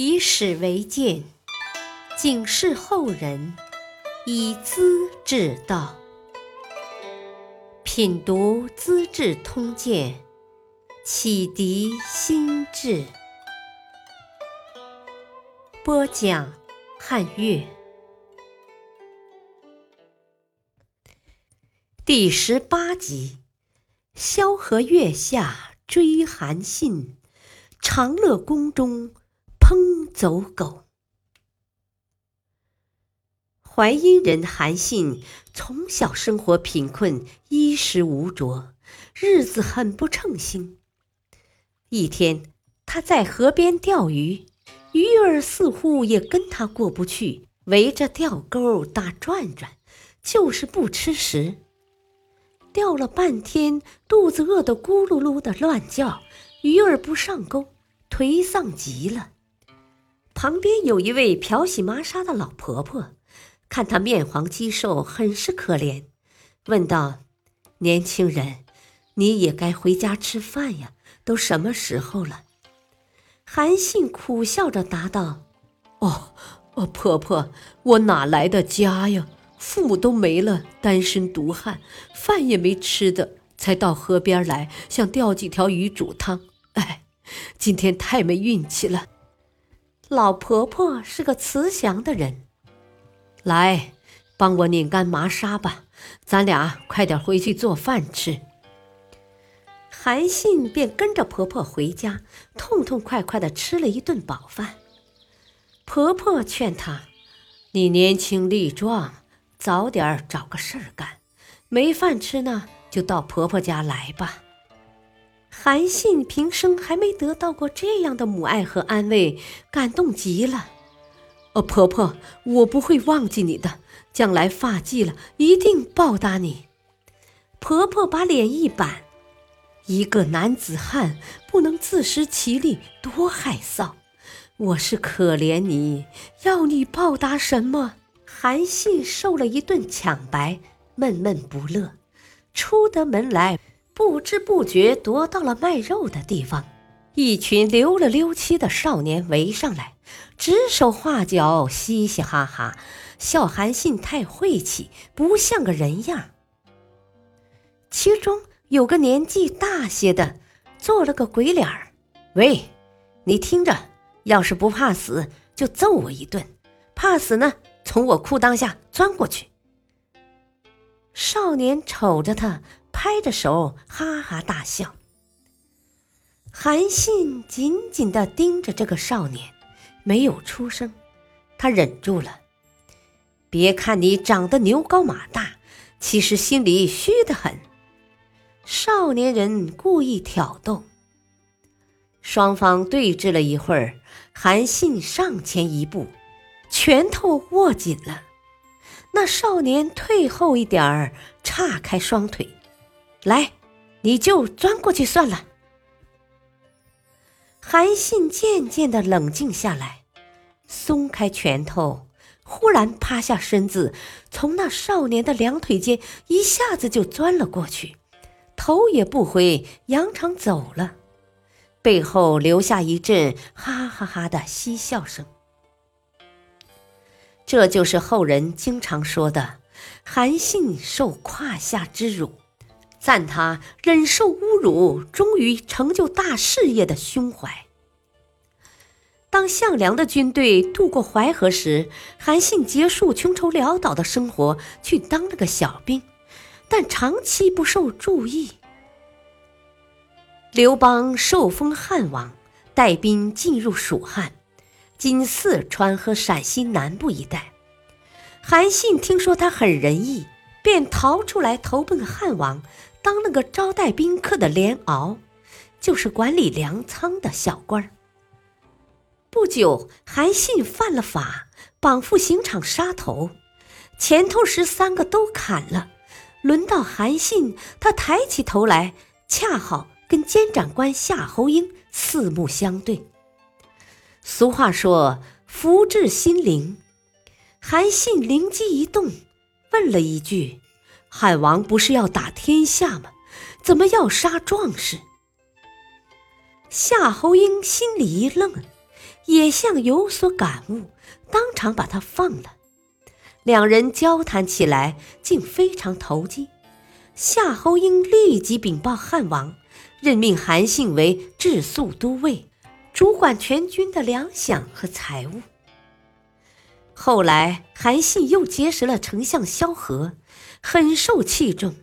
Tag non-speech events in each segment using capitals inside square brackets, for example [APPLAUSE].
以史为鉴，警示后人，以资治道。品读《资治通鉴》，启迪心智。播讲汉乐，第十八集：萧何月下追韩信，长乐宫中走狗。淮阴人韩信从小生活贫困，衣食无着，日子很不称心。一天，他在河边钓鱼。鱼儿似乎也跟他过不去，围着钓钩打转转，就是不吃食。钓了半天，肚子饿得咕噜噜的乱叫，鱼儿不上钩，颓丧极了。旁边有一位漂洗麻纱的老婆婆，看她面黄肌瘦，很是可怜，问道：“年轻人，你也该回家吃饭呀，都什么时候了？”韩信苦笑着答道：“哦，哦，婆婆，我哪来的家呀？父母都没了，单身独汉，饭也没吃的，才到河边来，想钓几条鱼煮汤。哎，今天太没运气了。”老婆婆是个慈祥的人，来，帮我拧干麻纱吧，咱俩快点回去做饭吃。韩信便跟着婆婆回家，痛痛快快的吃了一顿饱饭。婆婆劝他：“你年轻力壮，早点找个事儿干。没饭吃呢，就到婆婆家来吧。”韩信平生还没得到过这样的母爱和安慰，感动极了。哦，婆婆，我不会忘记你的，将来发迹了，一定报答你。婆婆把脸一板。一个男子汉不能自食其力，多害臊！我是可怜你，要你报答什么？韩信受了一顿抢白，闷闷不乐。出得门来，不知不觉踱到了卖肉的地方，一群溜了溜漆的少年围上来，指手画脚，嘻嘻哈哈，笑韩信太晦气，不像个人样。其中。有个年纪大些的，做了个鬼脸儿。喂，你听着，要是不怕死，就揍我一顿；怕死呢，从我裤裆下钻过去。少年瞅着他，拍着手，哈哈大笑。韩信紧紧的盯着这个少年，没有出声。他忍住了。别看你长得牛高马大，其实心里虚得很。少年人故意挑逗，双方对峙了一会儿，韩信上前一步，拳头握紧了。那少年退后一点儿，岔开双腿，来，你就钻过去算了。韩信渐渐的冷静下来，松开拳头，忽然趴下身子，从那少年的两腿间一下子就钻了过去。头也不回，扬长走了，背后留下一阵哈哈哈的嬉笑声。这就是后人经常说的“韩信受胯下之辱”，赞他忍受侮辱，终于成就大事业的胸怀。当项梁的军队渡过淮河时，韩信结束穷愁潦倒的生活，去当了个小兵。但长期不受注意。刘邦受封汉王，带兵进入蜀汉，今四川和陕西南部一带。韩信听说他很仁义，便逃出来投奔汉王，当了个招待宾客的连敖，就是管理粮仓的小官儿不久，韩信犯了法，绑赴刑场杀头，前头十三个都砍了。轮到韩信，他抬起头来，恰好跟监斩官夏侯婴四目相对。俗话说“福至心灵”，韩信灵机一动，问了一句：“汉王不是要打天下吗？怎么要杀壮士？”夏侯婴心里一愣，也像有所感悟，当场把他放了。两人交谈起来，竟非常投机。夏侯婴立即禀报汉王，任命韩信为治粟都尉，主管全军的粮饷和财物。后来，韩信又结识了丞相萧何，很受器重。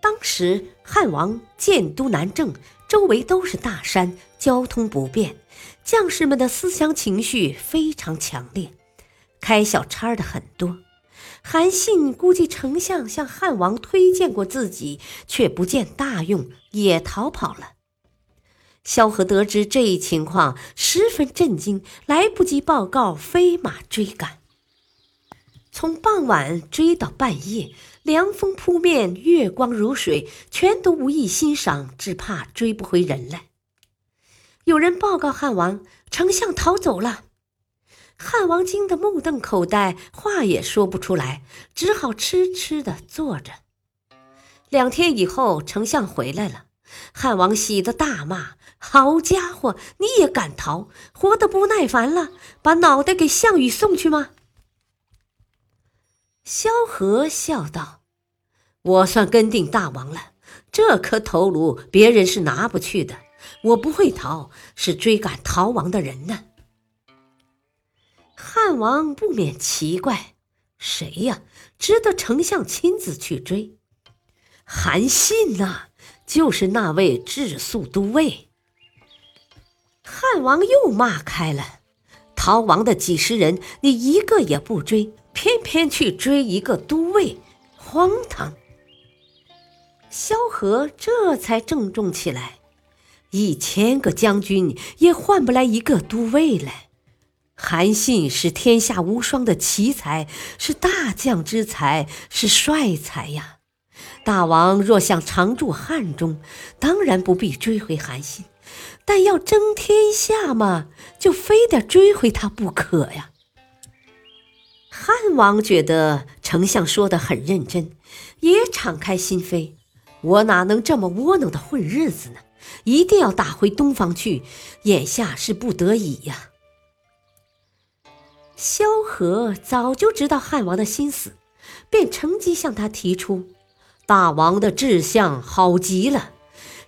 当时汉王建都南郑，周围都是大山，交通不便，将士们的思想情绪非常强烈，开小差的很多。韩信估计丞相向汉王推荐过自己，却不见大用，也逃跑了。萧何得知这一情况，十分震惊，来不及报告，飞马追赶。从傍晚追到半夜，凉风扑面，月光如水，全都无意欣赏，只怕追不回人来。有人报告汉王，丞相逃走了。汉王惊得目瞪口呆，话也说不出来，只好痴痴的坐着。两天以后，丞相回来了，汉王喜得大骂：“好家伙，你也敢逃？活得不耐烦了，把脑袋给项羽送去吗？”萧何笑道：“我算跟定大王了，这颗头颅别人是拿不去的。我不会逃，是追赶逃亡的人呢。”汉王不免奇怪：“谁呀？值得丞相亲自去追？”韩信呐，就是那位治粟都尉。汉王又骂开了：“逃亡的几十人，你一个也不追，偏偏去追一个都尉，荒唐！”萧何这才郑重起来：“一千个将军也换不来一个都尉来。”韩信是天下无双的奇才，是大将之才，是帅才呀！大王若想常驻汉中，当然不必追回韩信；但要争天下嘛，就非得追回他不可呀！汉王觉得丞相说的很认真，也敞开心扉。我哪能这么窝囊的混日子呢？一定要打回东方去，眼下是不得已呀！萧何早就知道汉王的心思，便乘机向他提出：“大王的志向好极了，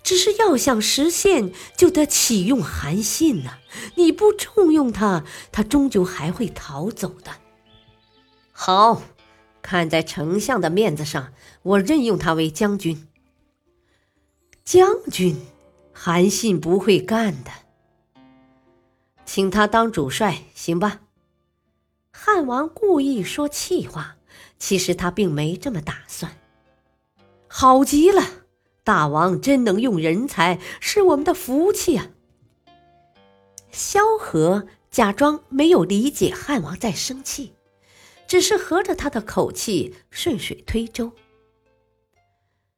只是要想实现，就得启用韩信呐。你不重用他，他终究还会逃走的。”好，看在丞相的面子上，我任用他为将军。将军，韩信不会干的，请他当主帅，行吧？汉王故意说气话，其实他并没这么打算。好极了，大王真能用人才，是我们的福气啊！萧何假装没有理解汉王在生气，只是合着他的口气顺水推舟。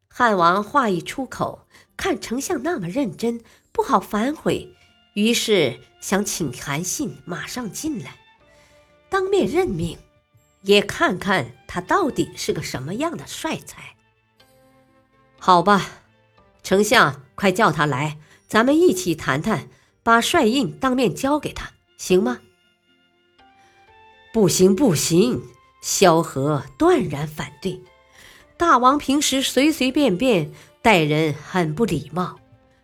汉王话一出口，看丞相那么认真，不好反悔，于是想请韩信马上进来。当面任命，也看看他到底是个什么样的帅才。好吧，丞相，快叫他来，咱们一起谈谈，把帅印当面交给他，行吗？不行，不行！萧何断然反对。大王平时随随便便待人很不礼貌，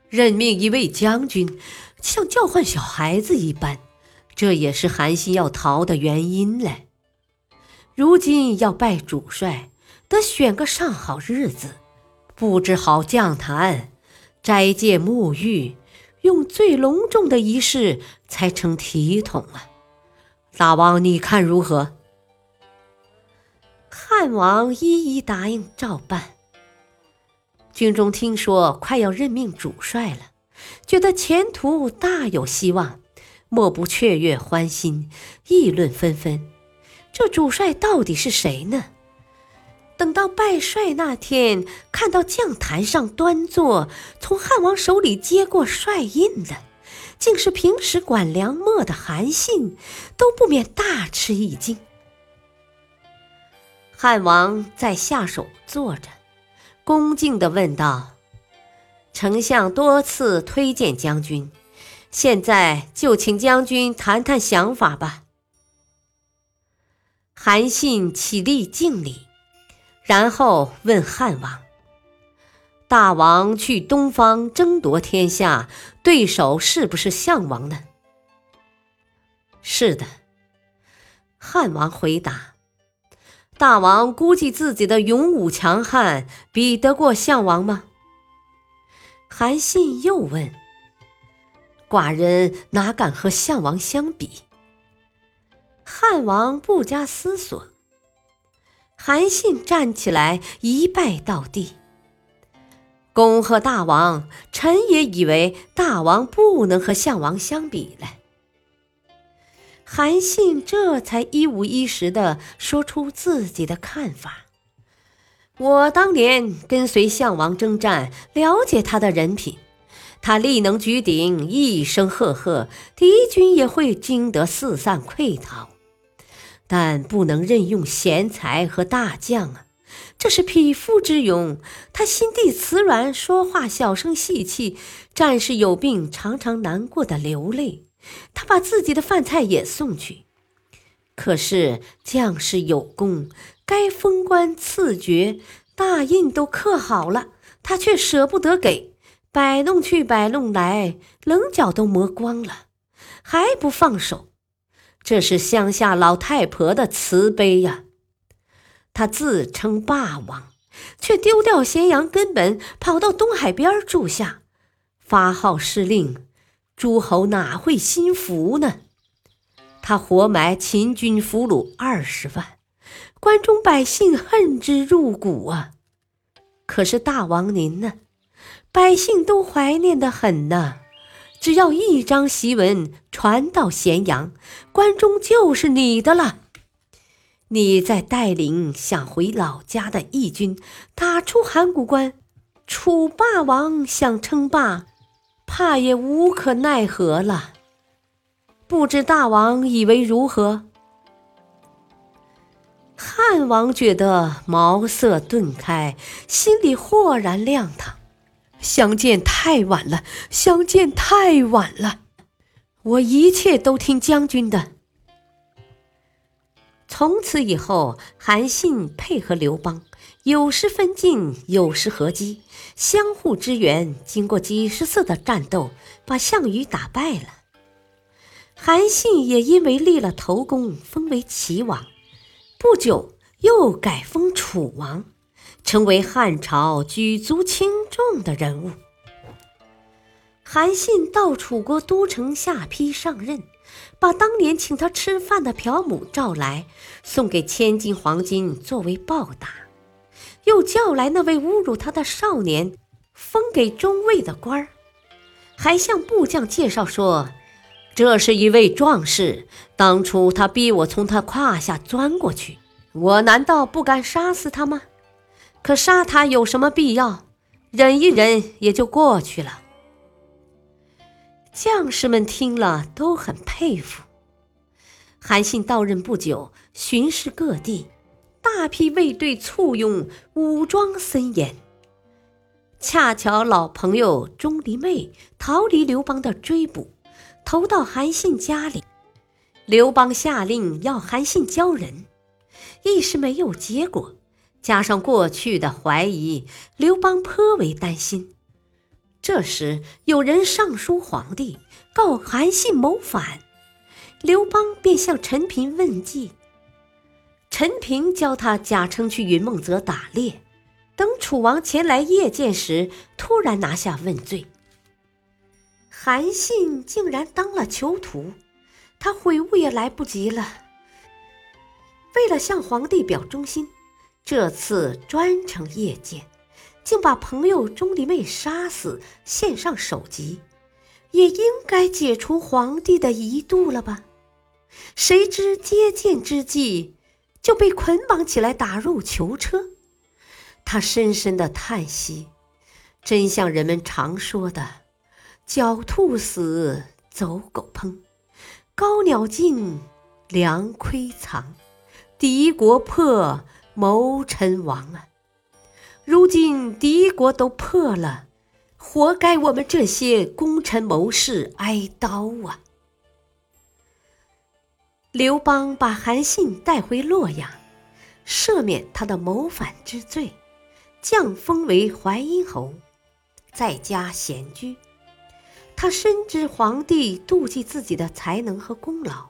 任命一位将军，像叫唤小孩子一般。这也是韩信要逃的原因嘞。如今要拜主帅，得选个上好日子，布置好将坛，斋戒沐浴，用最隆重的仪式才成体统啊！大王，你看如何？汉王一一答应，照办。军中听说快要任命主帅了，觉得前途大有希望。莫不雀跃欢心，议论纷纷。这主帅到底是谁呢？等到拜帅那天，看到将坛上端坐、从汉王手里接过帅印的，竟是平时管粮秣的韩信，都不免大吃一惊。汉王在下手坐着，恭敬地问道：“丞相多次推荐将军。”现在就请将军谈谈想法吧。韩信起立敬礼，然后问汉王：“大王去东方争夺天下，对手是不是项王呢？”“是的。”汉王回答。“大王估计自己的勇武强悍，比得过项王吗？”韩信又问。寡人哪敢和项王相比？汉王不加思索，韩信站起来一拜到地，恭贺大王！臣也以为大王不能和项王相比了。韩信这才一五一十的说出自己的看法：我当年跟随项王征战，了解他的人品。他力能举鼎，一声赫赫，敌军也会惊得四散溃逃。但不能任用贤才和大将啊，这是匹夫之勇。他心地慈软，说话小声细气，战士有病常常难过的流泪。他把自己的饭菜也送去。可是将士有功，该封官赐爵、大印都刻好了，他却舍不得给。摆弄去，摆弄来，棱角都磨光了，还不放手。这是乡下老太婆的慈悲呀！他自称霸王，却丢掉咸阳根本，跑到东海边住下，发号施令，诸侯哪会心服呢？他活埋秦军俘虏二十万，关中百姓恨之入骨啊！可是大王您呢？百姓都怀念的很呢，只要一张檄文传到咸阳，关中就是你的了。你再带领想回老家的义军，打出函谷关，楚霸王想称霸，怕也无可奈何了。不知大王以为如何？汉王觉得茅塞顿开，心里豁然亮堂。相见太晚了，相见太晚了，我一切都听将军的。从此以后，韩信配合刘邦，有时分晋，有时合击，相互支援。经过几十次的战斗，把项羽打败了。韩信也因为立了头功，封为齐王，不久又改封楚王。成为汉朝举足轻重的人物。韩信到楚国都城下邳上任，把当年请他吃饭的朴母召来，送给千金黄金作为报答，又叫来那位侮辱他的少年，封给中尉的官儿，还向部将介绍说：“这是一位壮士，当初他逼我从他胯下钻过去，我难道不敢杀死他吗？”可杀他有什么必要？忍一忍也就过去了。将士们听了都很佩服。韩信到任不久，巡视各地，大批卫队簇拥，武装森严。恰巧老朋友钟离昧逃离刘邦的追捕，投到韩信家里。刘邦下令要韩信交人，一时没有结果。加上过去的怀疑，刘邦颇为担心。这时有人上书皇帝，告韩信谋反，刘邦便向陈平问计。陈平教他假称去云梦泽打猎，等楚王前来谒见时，突然拿下问罪。韩信竟然当了囚徒，他悔悟也来不及了。为了向皇帝表忠心。这次专程夜见，竟把朋友钟离昧杀死，献上首级，也应该解除皇帝的疑度了吧？谁知接见之际，就被捆绑起来打入囚车。他深深的叹息，真像人们常说的：“狡兔死，走狗烹；高鸟尽，良亏藏；敌国破。”谋臣亡啊！如今敌国都破了，活该我们这些功臣谋士挨刀啊！刘邦把韩信带回洛阳，赦免他的谋反之罪，降封为淮阴侯，在家闲居。他深知皇帝妒忌自己的才能和功劳，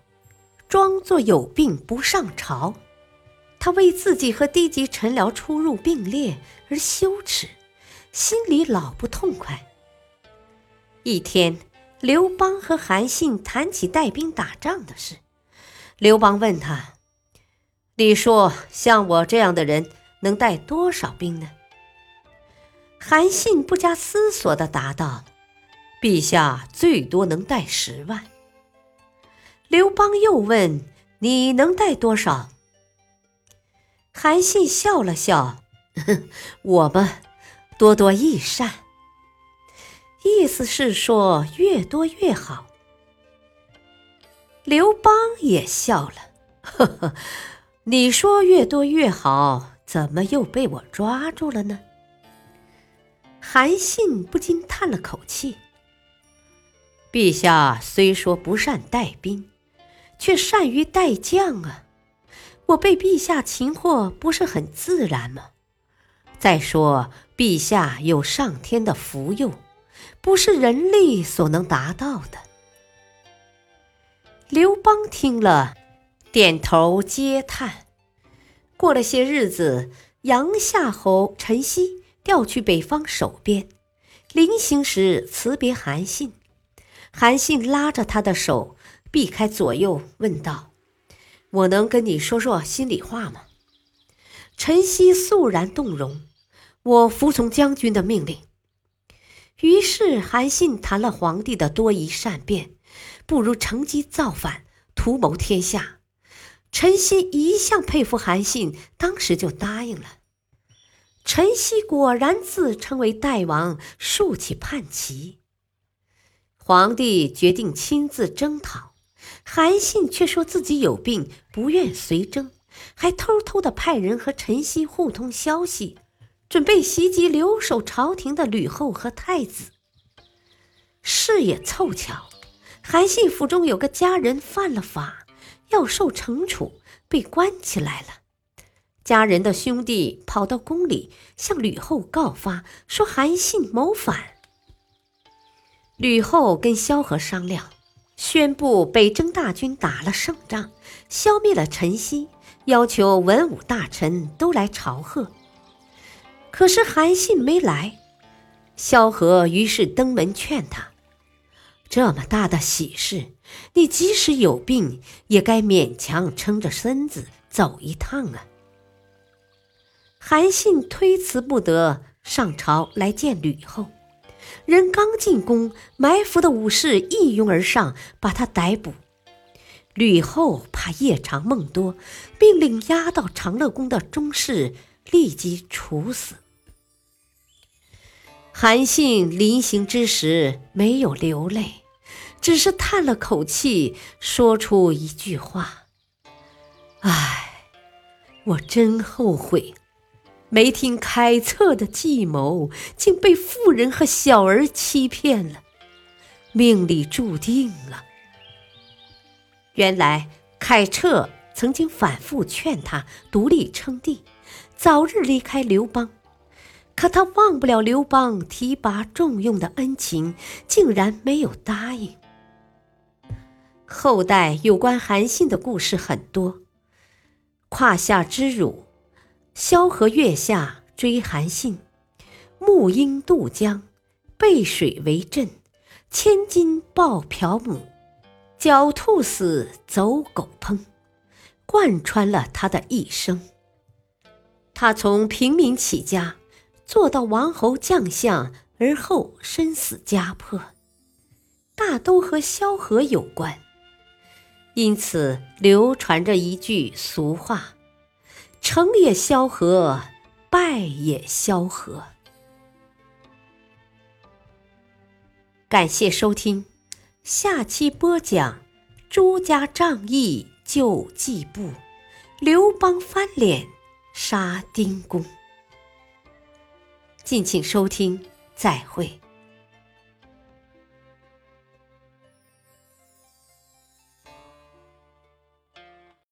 装作有病不上朝。他为自己和低级臣僚出入并列而羞耻，心里老不痛快。一天，刘邦和韩信谈起带兵打仗的事。刘邦问他：“你说像我这样的人能带多少兵呢？”韩信不加思索地答道：“陛下最多能带十万。”刘邦又问：“你能带多少？”韩信笑了笑：“ [LAUGHS] 我们多多益善，意思是说越多越好。”刘邦也笑了：“呵呵，你说越多越好，怎么又被我抓住了呢？”韩信不禁叹了口气：“陛下虽说不善带兵，却善于带将啊。”我被陛下擒获，不是很自然吗？再说，陛下有上天的福佑，不是人力所能达到的。刘邦听了，点头嗟叹。过了些日子，阳夏侯陈豨调去北方守边，临行时辞别韩信。韩信拉着他的手，避开左右，问道。我能跟你说说心里话吗？陈曦肃然动容，我服从将军的命令。于是韩信谈了皇帝的多疑善变，不如乘机造反，图谋天下。陈曦一向佩服韩信，当时就答应了。陈曦果然自称为代王，竖起叛旗。皇帝决定亲自征讨。韩信却说自己有病，不愿随征，还偷偷的派人和陈豨互通消息，准备袭击留守朝廷的吕后和太子。事也凑巧，韩信府中有个家人犯了法，要受惩处，被关起来了。家人的兄弟跑到宫里向吕后告发，说韩信谋反。吕后跟萧何商量。宣布北征大军打了胜仗，消灭了陈豨，要求文武大臣都来朝贺。可是韩信没来，萧何于是登门劝他：“这么大的喜事，你即使有病，也该勉强撑着身子走一趟啊。”韩信推辞不得，上朝来见吕后。人刚进宫，埋伏的武士一拥而上，把他逮捕。吕后怕夜长梦多，命令押到长乐宫的中士立即处死。韩信临行之时没有流泪，只是叹了口气，说出一句话：“唉，我真后悔。”没听凯策的计谋，竟被妇人和小儿欺骗了，命里注定了。原来凯彻曾经反复劝他独立称帝，早日离开刘邦，可他忘不了刘邦提拔重用的恩情，竟然没有答应。后代有关韩信的故事很多，胯下之辱。萧何月下追韩信，木鹰渡江，背水为阵，千金抱朴母，狡兔死，走狗烹，贯穿了他的一生。他从平民起家，做到王侯将相，而后身死家破，大都和萧何有关。因此流传着一句俗话。成也萧何，败也萧何。感谢收听，下期播讲朱家仗义救季布，刘邦翻脸杀丁公。敬请收听，再会。